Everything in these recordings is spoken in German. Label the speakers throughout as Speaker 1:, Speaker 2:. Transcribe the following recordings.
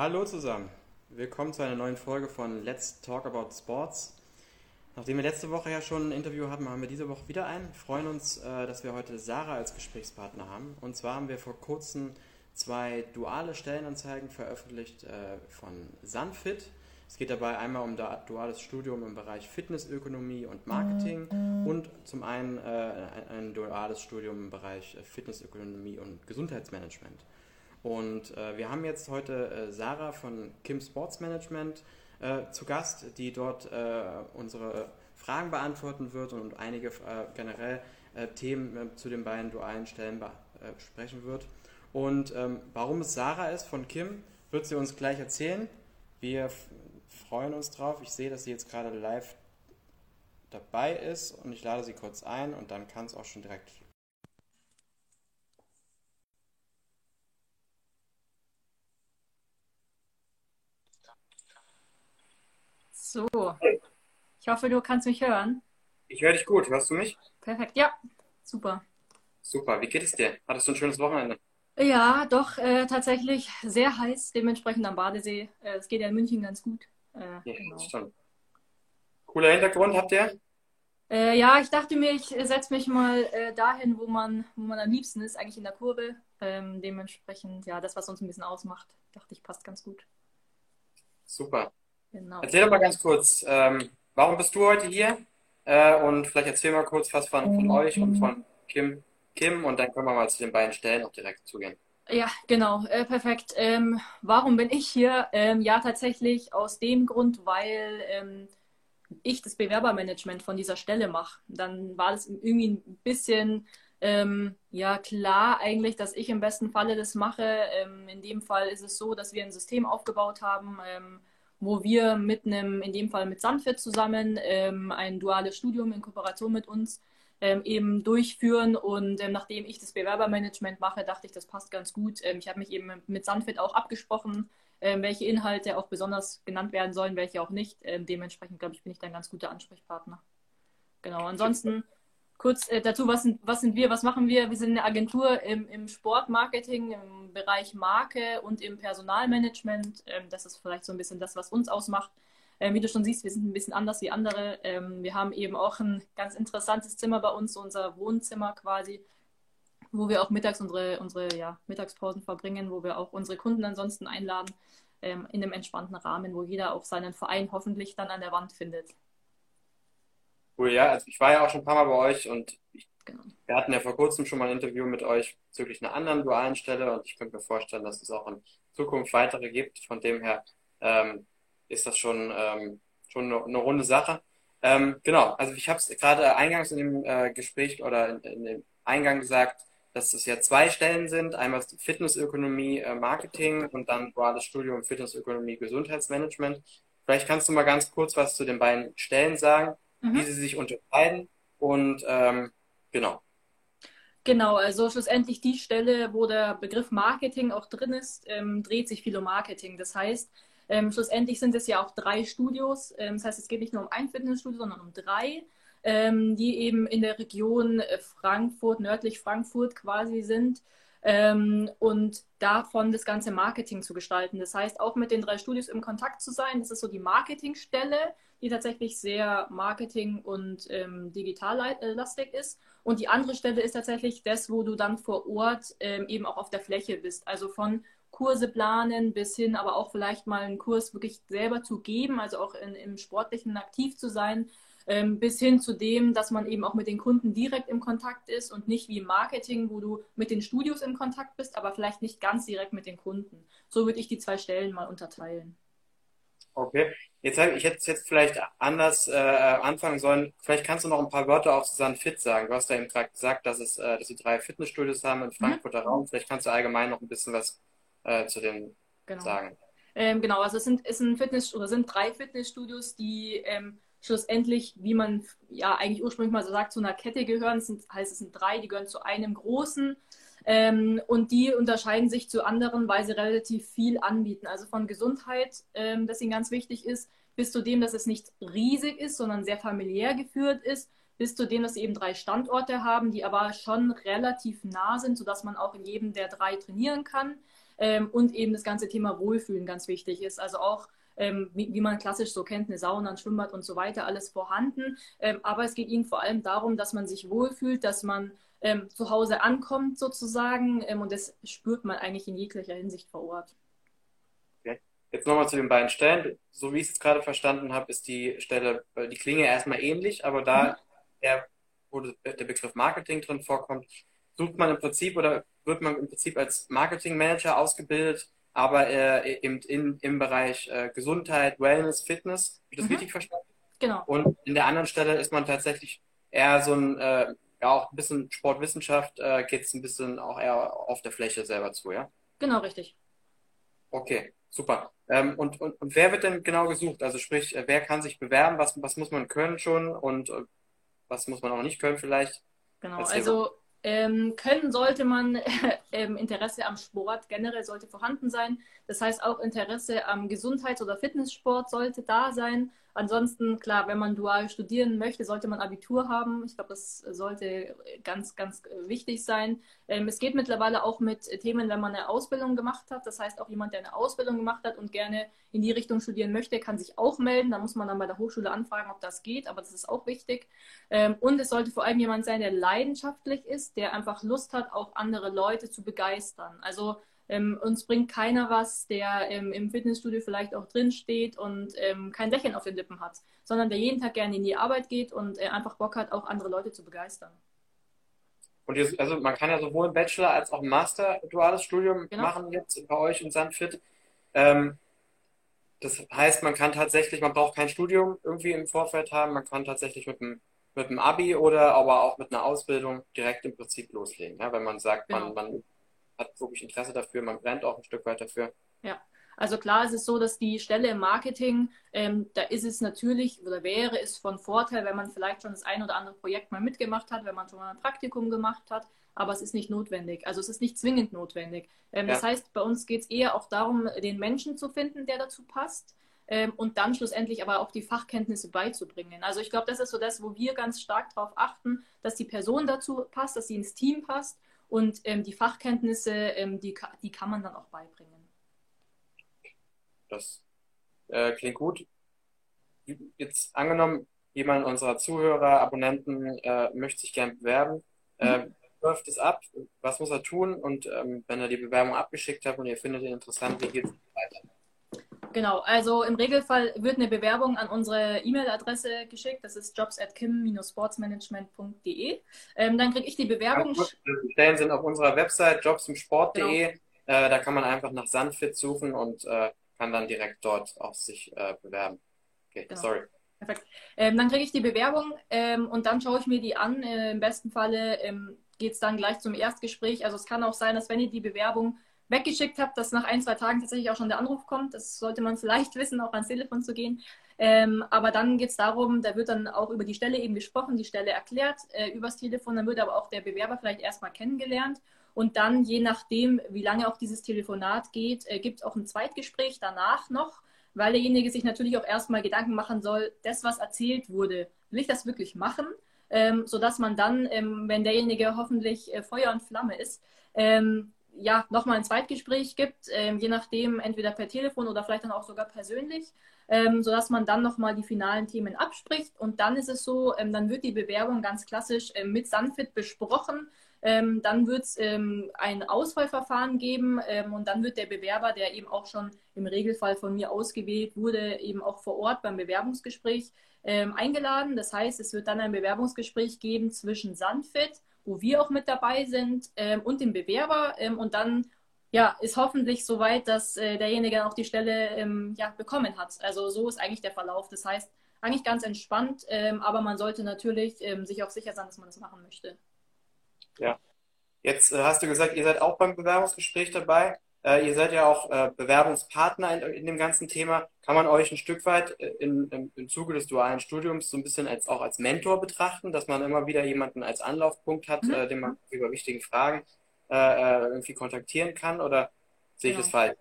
Speaker 1: Hallo zusammen. Willkommen zu einer neuen Folge von Let's Talk About Sports. Nachdem wir letzte Woche ja schon ein Interview hatten, haben wir diese Woche wieder ein. Wir freuen uns, äh, dass wir heute Sarah als Gesprächspartner haben. Und zwar haben wir vor kurzem zwei duale Stellenanzeigen veröffentlicht äh, von Sunfit. Es geht dabei einmal um das duales Studium im Bereich Fitnessökonomie und Marketing und zum einen äh, ein duales Studium im Bereich Fitnessökonomie und Gesundheitsmanagement. Und äh, wir haben jetzt heute äh, Sarah von Kim Sports Management äh, zu Gast, die dort äh, unsere Fragen beantworten wird und einige äh, generell äh, Themen zu den beiden dualen Stellen sprechen wird. Und ähm, warum es Sarah ist von Kim, wird sie uns gleich erzählen. Wir freuen uns drauf. Ich sehe, dass sie jetzt gerade live dabei ist und ich lade sie kurz ein und dann kann es auch schon direkt
Speaker 2: So, ich hoffe, du kannst mich hören.
Speaker 1: Ich höre dich gut. Hörst du mich?
Speaker 2: Perfekt, ja, super.
Speaker 1: Super, wie geht es dir? Hattest du ein schönes Wochenende?
Speaker 2: Ja, doch, äh, tatsächlich sehr heiß, dementsprechend am Badesee. Äh, es geht ja in München ganz gut. Äh,
Speaker 1: ja, genau. stimmt. Cooler Hintergrund habt ihr?
Speaker 2: Äh, ja, ich dachte mir, ich setze mich mal äh, dahin, wo man, wo man am liebsten ist, eigentlich in der Kurve. Ähm, dementsprechend, ja, das, was uns ein bisschen ausmacht, dachte ich, passt ganz gut.
Speaker 1: Super. Genau. Erzähl doch mal ganz kurz, ähm, warum bist du heute hier? Äh, und vielleicht erzähl mal kurz was von, von euch und von Kim, Kim und dann können wir mal zu den beiden Stellen auch direkt zugehen.
Speaker 2: Ja, genau, äh, perfekt. Ähm, warum bin ich hier? Ähm, ja, tatsächlich aus dem Grund, weil ähm, ich das Bewerbermanagement von dieser Stelle mache. Dann war das irgendwie ein bisschen ähm, ja klar eigentlich, dass ich im besten Falle das mache. Ähm, in dem Fall ist es so, dass wir ein System aufgebaut haben, ähm, wo wir mit einem, in dem Fall mit Sandfit zusammen, ähm, ein duales Studium in Kooperation mit uns ähm, eben durchführen. Und ähm, nachdem ich das Bewerbermanagement mache, dachte ich, das passt ganz gut. Ähm, ich habe mich eben mit Sandfit auch abgesprochen, ähm, welche Inhalte auch besonders genannt werden sollen, welche auch nicht. Ähm, dementsprechend, glaube ich, bin ich da ein ganz guter Ansprechpartner. Genau, ansonsten kurz äh, dazu, was sind, was sind wir, was machen wir? Wir sind eine Agentur im, im Sportmarketing, im Bereich Marke und im Personalmanagement. Ähm, das ist vielleicht so ein bisschen das, was uns ausmacht. Ähm, wie du schon siehst, wir sind ein bisschen anders wie andere. Ähm, wir haben eben auch ein ganz interessantes Zimmer bei uns, unser Wohnzimmer quasi, wo wir auch mittags unsere, unsere ja, Mittagspausen verbringen, wo wir auch unsere Kunden ansonsten einladen, ähm, in einem entspannten Rahmen, wo jeder auch seinen Verein hoffentlich dann an der Wand findet.
Speaker 1: Cool, ja. Also ich war ja auch schon ein paar Mal bei euch und ich, genau. wir hatten ja vor kurzem schon mal ein Interview mit euch bezüglich einer anderen dualen Stelle und ich könnte mir vorstellen, dass es auch in Zukunft weitere gibt. Von dem her ähm, ist das schon, ähm, schon eine, eine, runde Sache. Ähm, genau, also ich habe es gerade eingangs in dem äh, Gespräch oder in, in, dem Eingang gesagt, dass es ja zwei Stellen sind. Einmal Fitnessökonomie, äh, Marketing und dann duales Studium Fitnessökonomie, Gesundheitsmanagement. Vielleicht kannst du mal ganz kurz was zu den beiden Stellen sagen mhm. wie sie sich unterscheiden und ähm, genau.
Speaker 2: Genau, also schlussendlich die Stelle, wo der Begriff Marketing auch drin ist, ähm, dreht sich viel um Marketing. Das heißt, ähm, schlussendlich sind es ja auch drei Studios. Ähm, das heißt, es geht nicht nur um ein Fitnessstudio, sondern um drei, ähm, die eben in der Region Frankfurt, nördlich Frankfurt quasi sind ähm, und davon das ganze Marketing zu gestalten. Das heißt, auch mit den drei Studios im Kontakt zu sein. Das ist so die Marketingstelle, die tatsächlich sehr marketing- und ähm, digitallastig ist. Und die andere Stelle ist tatsächlich das, wo du dann vor Ort ähm, eben auch auf der Fläche bist. Also von Kurse planen bis hin, aber auch vielleicht mal einen Kurs wirklich selber zu geben, also auch in, im Sportlichen aktiv zu sein ähm, bis hin zu dem, dass man eben auch mit den Kunden direkt im Kontakt ist und nicht wie Marketing, wo du mit den Studios im Kontakt bist, aber vielleicht nicht ganz direkt mit den Kunden. So würde ich die zwei Stellen mal unterteilen.
Speaker 1: Okay, jetzt ich hätte es jetzt vielleicht anders äh, anfangen sollen. Vielleicht kannst du noch ein paar Wörter auch Susanne Fit sagen. Du hast ja eben gerade gesagt, dass es, äh, dass sie drei Fitnessstudios haben im. Frankfurter mhm. Raum. Vielleicht kannst du allgemein noch ein bisschen was äh, zu denen
Speaker 2: genau.
Speaker 1: sagen.
Speaker 2: Ähm, genau, also es sind, es sind Fitness oder sind drei Fitnessstudios, die ähm, schlussendlich, wie man ja eigentlich ursprünglich mal so sagt, zu einer Kette gehören. Das sind, heißt, es sind drei, die gehören zu einem großen. Ähm, und die unterscheiden sich zu anderen, weil sie relativ viel anbieten. Also von Gesundheit, ähm, das ihnen ganz wichtig ist, bis zu dem, dass es nicht riesig ist, sondern sehr familiär geführt ist, bis zu dem, dass sie eben drei Standorte haben, die aber schon relativ nah sind, sodass man auch in jedem der drei trainieren kann. ähm, und eben das ganze Thema Wohlfühlen ganz wichtig ist. Also auch ähm, wie, wie, man klassisch so kennt, eine Sauna, ein Schwimmbad und so weiter, alles vorhanden. Ähm, aber es geht ihnen vor allem darum, dass man sich wohlfühlt, dass man ähm, zu Hause ankommt sozusagen ähm, und das spürt man eigentlich in jeglicher Hinsicht vor Ort.
Speaker 1: Okay. Jetzt nochmal zu den beiden Stellen. So wie ich es gerade verstanden habe, ist die Stelle, äh, die Klinge erstmal ähnlich, aber da mhm. der, wo der Begriff Marketing drin vorkommt, sucht man im Prinzip oder wird man im Prinzip als Marketing Manager ausgebildet, aber äh, im, in, im Bereich äh, Gesundheit, Wellness, Fitness. Habe ich das mhm. richtig verstanden?
Speaker 2: Genau.
Speaker 1: Und in der anderen Stelle ist man tatsächlich eher so ein, äh, ja, auch ein bisschen Sportwissenschaft, äh, geht es ein bisschen auch eher auf der Fläche selber zu, ja?
Speaker 2: Genau, richtig.
Speaker 1: Okay, super. Ähm, und, und, und wer wird denn genau gesucht? Also sprich, äh, wer kann sich bewerben? Was, was muss man können schon und äh, was muss man auch nicht können vielleicht?
Speaker 2: Genau, also ähm, können sollte man, ähm, Interesse am Sport generell sollte vorhanden sein. Das heißt, auch Interesse am Gesundheits- oder Fitnesssport sollte da sein. Ansonsten, klar, wenn man dual studieren möchte, sollte man Abitur haben. Ich glaube, das sollte ganz, ganz wichtig sein. Ähm, es geht mittlerweile auch mit Themen, wenn man eine Ausbildung gemacht hat. Das heißt, auch jemand, der eine Ausbildung gemacht hat und gerne in die Richtung studieren möchte, kann sich auch melden. Da muss man dann bei der Hochschule anfragen, ob das geht, aber das ist auch wichtig. Ähm, und es sollte vor allem jemand sein, der leidenschaftlich ist, der einfach Lust hat, auch andere Leute zu begeistern. Also ähm, uns bringt keiner was, der ähm, im Fitnessstudio vielleicht auch drin steht und ähm, kein Lächeln auf den Lippen hat, sondern der jeden Tag gerne in die Arbeit geht und äh, einfach Bock hat, auch andere Leute zu begeistern.
Speaker 1: Und jetzt, also man kann ja sowohl ein Bachelor als auch ein Master duales Studium genau. machen jetzt bei euch in Sandfit. Ähm, das heißt, man kann tatsächlich, man braucht kein Studium irgendwie im Vorfeld haben, man kann tatsächlich mit einem mit einem Abi oder aber auch mit einer Ausbildung direkt im Prinzip loslegen. Ja, wenn man sagt, genau. man, man hat wirklich Interesse dafür, man brennt auch ein Stück weit dafür.
Speaker 2: Ja, also klar ist es so, dass die Stelle im Marketing, ähm, da ist es natürlich oder wäre es von Vorteil, wenn man vielleicht schon das ein oder andere Projekt mal mitgemacht hat, wenn man schon mal ein Praktikum gemacht hat, aber es ist nicht notwendig. Also es ist nicht zwingend notwendig. Ähm, ja. Das heißt, bei uns geht es eher auch darum, den Menschen zu finden, der dazu passt. Ähm, und dann schlussendlich aber auch die Fachkenntnisse beizubringen. Also ich glaube, das ist so das, wo wir ganz stark darauf achten, dass die Person dazu passt, dass sie ins Team passt und ähm, die Fachkenntnisse, ähm, die, die kann man dann auch beibringen.
Speaker 1: Das äh, klingt gut. Jetzt angenommen, jemand unserer Zuhörer, Abonnenten äh, möchte sich gern bewerben. Äh, mhm. läuft es ab? Was muss er tun? Und ähm, wenn er die Bewerbung abgeschickt hat und ihr findet ihn interessant, wie geht es weiter?
Speaker 2: Genau, also im Regelfall wird eine Bewerbung an unsere E-Mail-Adresse geschickt. Das ist jobs at kim-sportsmanagement.de. Ähm, dann kriege ich die Bewerbung.
Speaker 1: die Stellen sind auf unserer Website jobsimsport.de. Genau. Äh, da kann man einfach nach Sandfit suchen und äh, kann dann direkt dort auch sich äh, bewerben. Okay, genau. sorry.
Speaker 2: Perfekt. Ähm, dann kriege ich die Bewerbung ähm, und dann schaue ich mir die an. Äh, Im besten Falle ähm, geht es dann gleich zum Erstgespräch. Also es kann auch sein, dass wenn ihr die Bewerbung weggeschickt habe, dass nach ein, zwei Tagen tatsächlich auch schon der Anruf kommt. Das sollte man vielleicht wissen, auch ans Telefon zu gehen. Ähm, aber dann geht es darum, da wird dann auch über die Stelle eben gesprochen, die Stelle erklärt äh, übers Telefon. Dann wird aber auch der Bewerber vielleicht erstmal kennengelernt. Und dann, je nachdem, wie lange auch dieses Telefonat geht, äh, gibt es auch ein Zweitgespräch danach noch, weil derjenige sich natürlich auch erstmal Gedanken machen soll, das, was erzählt wurde, will ich das wirklich machen? Ähm, sodass man dann, ähm, wenn derjenige hoffentlich äh, Feuer und Flamme ist, ähm, ja, nochmal ein Zweitgespräch gibt, ähm, je nachdem, entweder per Telefon oder vielleicht dann auch sogar persönlich, ähm, sodass man dann nochmal die finalen Themen abspricht. Und dann ist es so, ähm, dann wird die Bewerbung ganz klassisch ähm, mit Sanfit besprochen. Ähm, dann wird es ähm, ein Auswahlverfahren geben und dann wird der Bewerber, der eben auch schon im Regelfall von mir ausgewählt wurde, eben auch vor Ort beim Bewerbungsgespräch eingeladen. Das heißt, es wird dann ein Bewerbungsgespräch geben zwischen Sanfit wo wir auch mit dabei sind ähm, und dem Bewerber. Ähm, und dann ja, ist hoffentlich soweit, dass äh, derjenige auch die Stelle ähm, ja, bekommen hat. Also so ist eigentlich der Verlauf. Das heißt, eigentlich ganz entspannt, ähm, aber man sollte natürlich ähm, sich auch sicher sein, dass man das machen möchte.
Speaker 1: Ja. Jetzt äh, hast du gesagt, ihr seid auch beim Bewerbungsgespräch dabei. Äh, ihr seid ja auch äh, Bewerbungspartner in, in, dem ganzen Thema. Kann man euch ein Stück weit äh, in, in, im Zuge des dualen Studiums so ein bisschen als, auch als Mentor betrachten, dass man immer wieder jemanden als Anlaufpunkt hat, mhm. Äh, den man über wichtige Fragen äh, äh, irgendwie kontaktieren kann? Oder sehe genau. ich das falsch?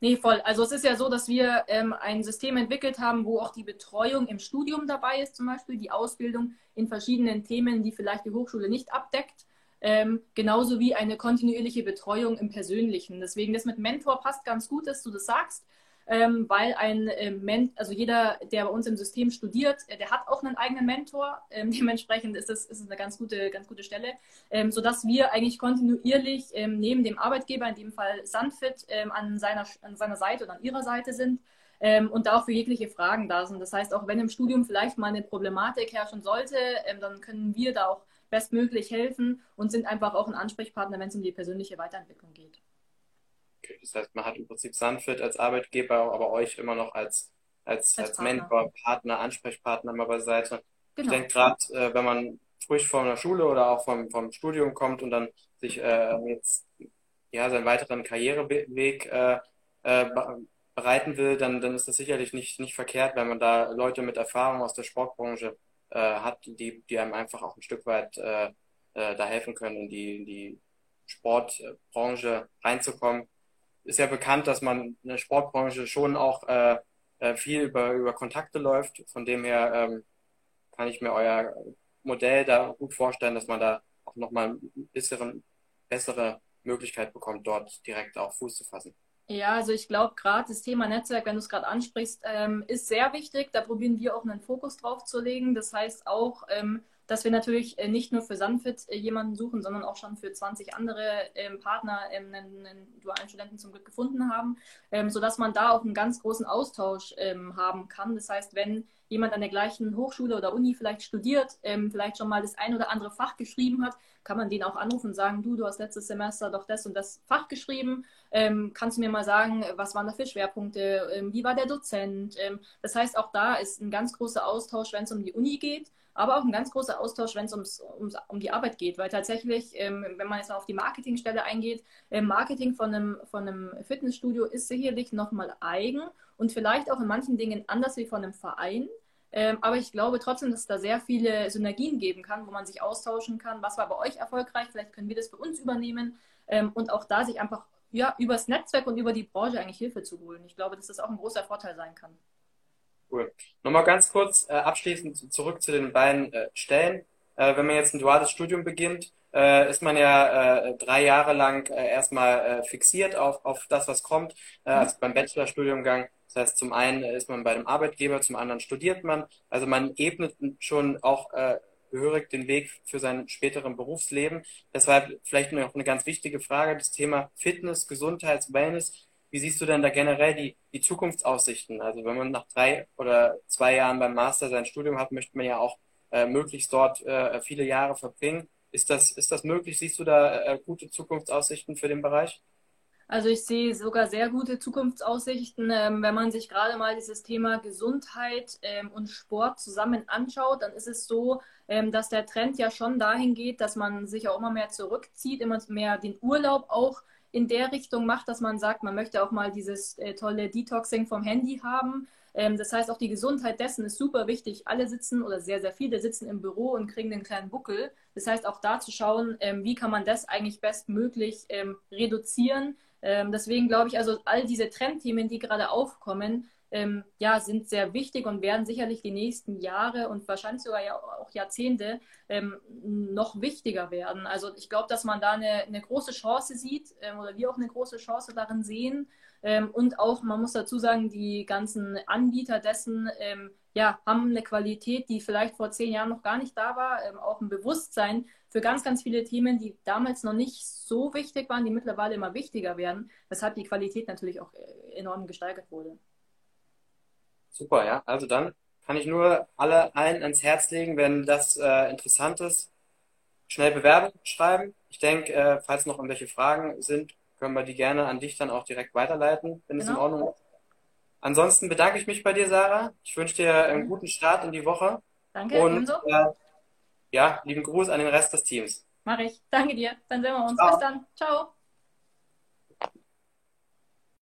Speaker 2: Nee, voll. Also es ist ja so, dass wir ähm, ein System entwickelt haben, wo auch die Betreuung im Studium dabei ist, zum Beispiel die Ausbildung in verschiedenen Themen, die vielleicht die Hochschule nicht abdeckt. Ähm, genauso wie eine kontinuierliche Betreuung im Persönlichen. Deswegen das mit Mentor passt ganz gut, dass du das sagst ähm, weil ein ähm, also jeder, der bei uns im System studiert, äh, der hat auch einen eigenen Mentor. Ähm, dementsprechend ist es ist eine ganz gute, ganz gute Stelle, ähm, sodass wir eigentlich kontinuierlich ähm, neben dem Arbeitgeber, in dem Fall Sandfit, ähm, an, seiner, an seiner Seite oder an ihrer Seite sind. Ähm, und da auch für jegliche Fragen da sind. Das heißt, auch wenn im Studium vielleicht mal eine Problematik herrschen sollte, dann können wir da auch bestmöglich helfen und sind einfach auch ein Ansprechpartner, wenn es um die persönliche Weiterentwicklung geht.
Speaker 1: Okay, das heißt, man hat im Prinzip Sanfit als Arbeitgeber, aber euch immer noch als, als, als, als Mentor, Partner, Ansprechpartner mal beiseite. Genau. Ich denke gerade, äh, wenn man frisch von der Schule oder auch vom, vom Studium kommt und dann sich äh, jetzt ja, seinen weiteren Karriereweg äh, äh, bereiten will, dann, dann ist das sicherlich nicht, nicht verkehrt, wenn man da Leute mit Erfahrung aus der Sportbranche äh, hat, die, die einem einfach auch ein Stück weit äh, äh, da helfen können, in die, in die Sportbranche reinzukommen ist ja bekannt, dass man in der Sportbranche schon auch äh, äh, viel über, über Kontakte läuft. Von dem her ähm, kann ich mir euer Modell da gut vorstellen, dass man da auch nochmal ein bisschen bessere Möglichkeit bekommt, dort direkt auch Fuß zu fassen.
Speaker 2: Ja, also ich glaube, gerade das Thema Netzwerk, wenn du es gerade ansprichst, ähm, ist sehr wichtig. Da probieren wir auch einen Fokus drauf zu legen. Das heißt auch, ähm, dass wir natürlich äh, nicht nur für Sunfit äh, jemanden suchen, sondern auch schon für 20 andere ähm, Partner ähm, einen, einen, dualen Studenten zum Glück gefunden haben, ähm, sodass man da auch einen ganz großen Austausch ähm, haben kann. Das heißt, wenn jemand an der gleichen Hochschule oder Uni vielleicht studiert, ähm, vielleicht schon mal das ein oder andere Fach geschrieben hat, kann man den auch anrufen und sagen, du, du hast letztes Semester doch das und das Fach geschrieben, ähm, kannst du mir mal sagen, was waren da für Schwerpunkte, ähm, wie war der Dozent? Ähm, das heißt, auch da ist ein ganz großer Austausch, wenn es um die Uni geht aber auch ein ganz großer Austausch, wenn es ums, ums, um die Arbeit geht, weil tatsächlich, ähm, wenn man jetzt auf die Marketingstelle eingeht, äh, Marketing von einem, von einem Fitnessstudio ist sicherlich nochmal eigen und vielleicht auch in manchen Dingen anders wie von einem Verein. Ähm, aber ich glaube trotzdem, dass es da sehr viele Synergien geben kann, wo man sich austauschen kann. Was war bei euch erfolgreich? Vielleicht können wir das bei uns übernehmen ähm, und auch da sich einfach ja, übers Netzwerk und über die Branche eigentlich Hilfe zu holen. Ich glaube, dass das auch ein großer Vorteil sein kann.
Speaker 1: Cool. Nochmal ganz kurz äh, abschließend zurück zu den beiden äh, Stellen. Äh, wenn man jetzt ein duales Studium beginnt, äh, ist man ja äh, drei Jahre lang äh, erstmal äh, fixiert auf, auf das, was kommt, äh, also beim Bachelorstudiumgang. Das heißt, zum einen ist man bei dem Arbeitgeber, zum anderen studiert man. Also man ebnet schon auch äh, gehörig den Weg für sein späteren Berufsleben. Deshalb vielleicht noch eine ganz wichtige Frage, das Thema Fitness, Gesundheits, Wellness wie siehst du denn da generell die, die Zukunftsaussichten? Also wenn man nach drei oder zwei Jahren beim Master sein Studium hat, möchte man ja auch äh, möglichst dort äh, viele Jahre verbringen. Ist das, ist das möglich? Siehst du da äh, gute Zukunftsaussichten für den Bereich?
Speaker 2: Also ich sehe sogar sehr gute Zukunftsaussichten. Ähm, wenn man sich gerade mal dieses Thema Gesundheit ähm, und Sport zusammen anschaut, dann ist es so, ähm, dass der Trend ja schon dahin geht, dass man sich auch immer mehr zurückzieht, immer mehr den Urlaub auch in der Richtung macht, dass man sagt, man möchte auch mal dieses äh, tolle Detoxing vom Handy haben. Ähm, das heißt, auch die Gesundheit dessen ist super wichtig. Alle sitzen oder sehr, sehr viele sitzen im Büro und kriegen einen kleinen Buckel. Das heißt, auch da zu schauen, ähm, wie kann man das eigentlich bestmöglich ähm, reduzieren. Ähm, deswegen glaube ich, also all diese Trendthemen, die gerade aufkommen, ähm, ja, sind sehr wichtig und werden sicherlich die nächsten Jahre und wahrscheinlich sogar ja auch Jahrzehnte ähm, noch wichtiger werden. Also ich glaube, dass man da eine, eine große Chance sieht ähm, oder wir auch eine große Chance darin sehen. Ähm, und auch, man muss dazu sagen, die ganzen Anbieter dessen ähm, ja, haben eine Qualität, die vielleicht vor zehn Jahren noch gar nicht da war, ähm, auch ein Bewusstsein für ganz, ganz viele Themen, die damals noch nicht so wichtig waren, die mittlerweile immer wichtiger werden, weshalb die Qualität natürlich auch äh, enorm gesteigert wurde.
Speaker 1: Super, ja. Also dann kann ich nur alle allen ans Herz legen, wenn das äh, interessant ist, schnell Bewerbung schreiben. Ich denke, äh, falls noch irgendwelche Fragen sind, können wir die gerne an dich dann auch direkt weiterleiten, wenn genau. es in Ordnung ist. Ansonsten bedanke ich mich bei dir, Sarah. Ich wünsche dir einen guten Start in die Woche.
Speaker 2: Danke,
Speaker 1: und ebenso. Äh, ja, lieben Gruß an den Rest des Teams.
Speaker 2: Mach ich. Danke dir. Dann sehen wir uns. Ciao. Bis dann. Ciao.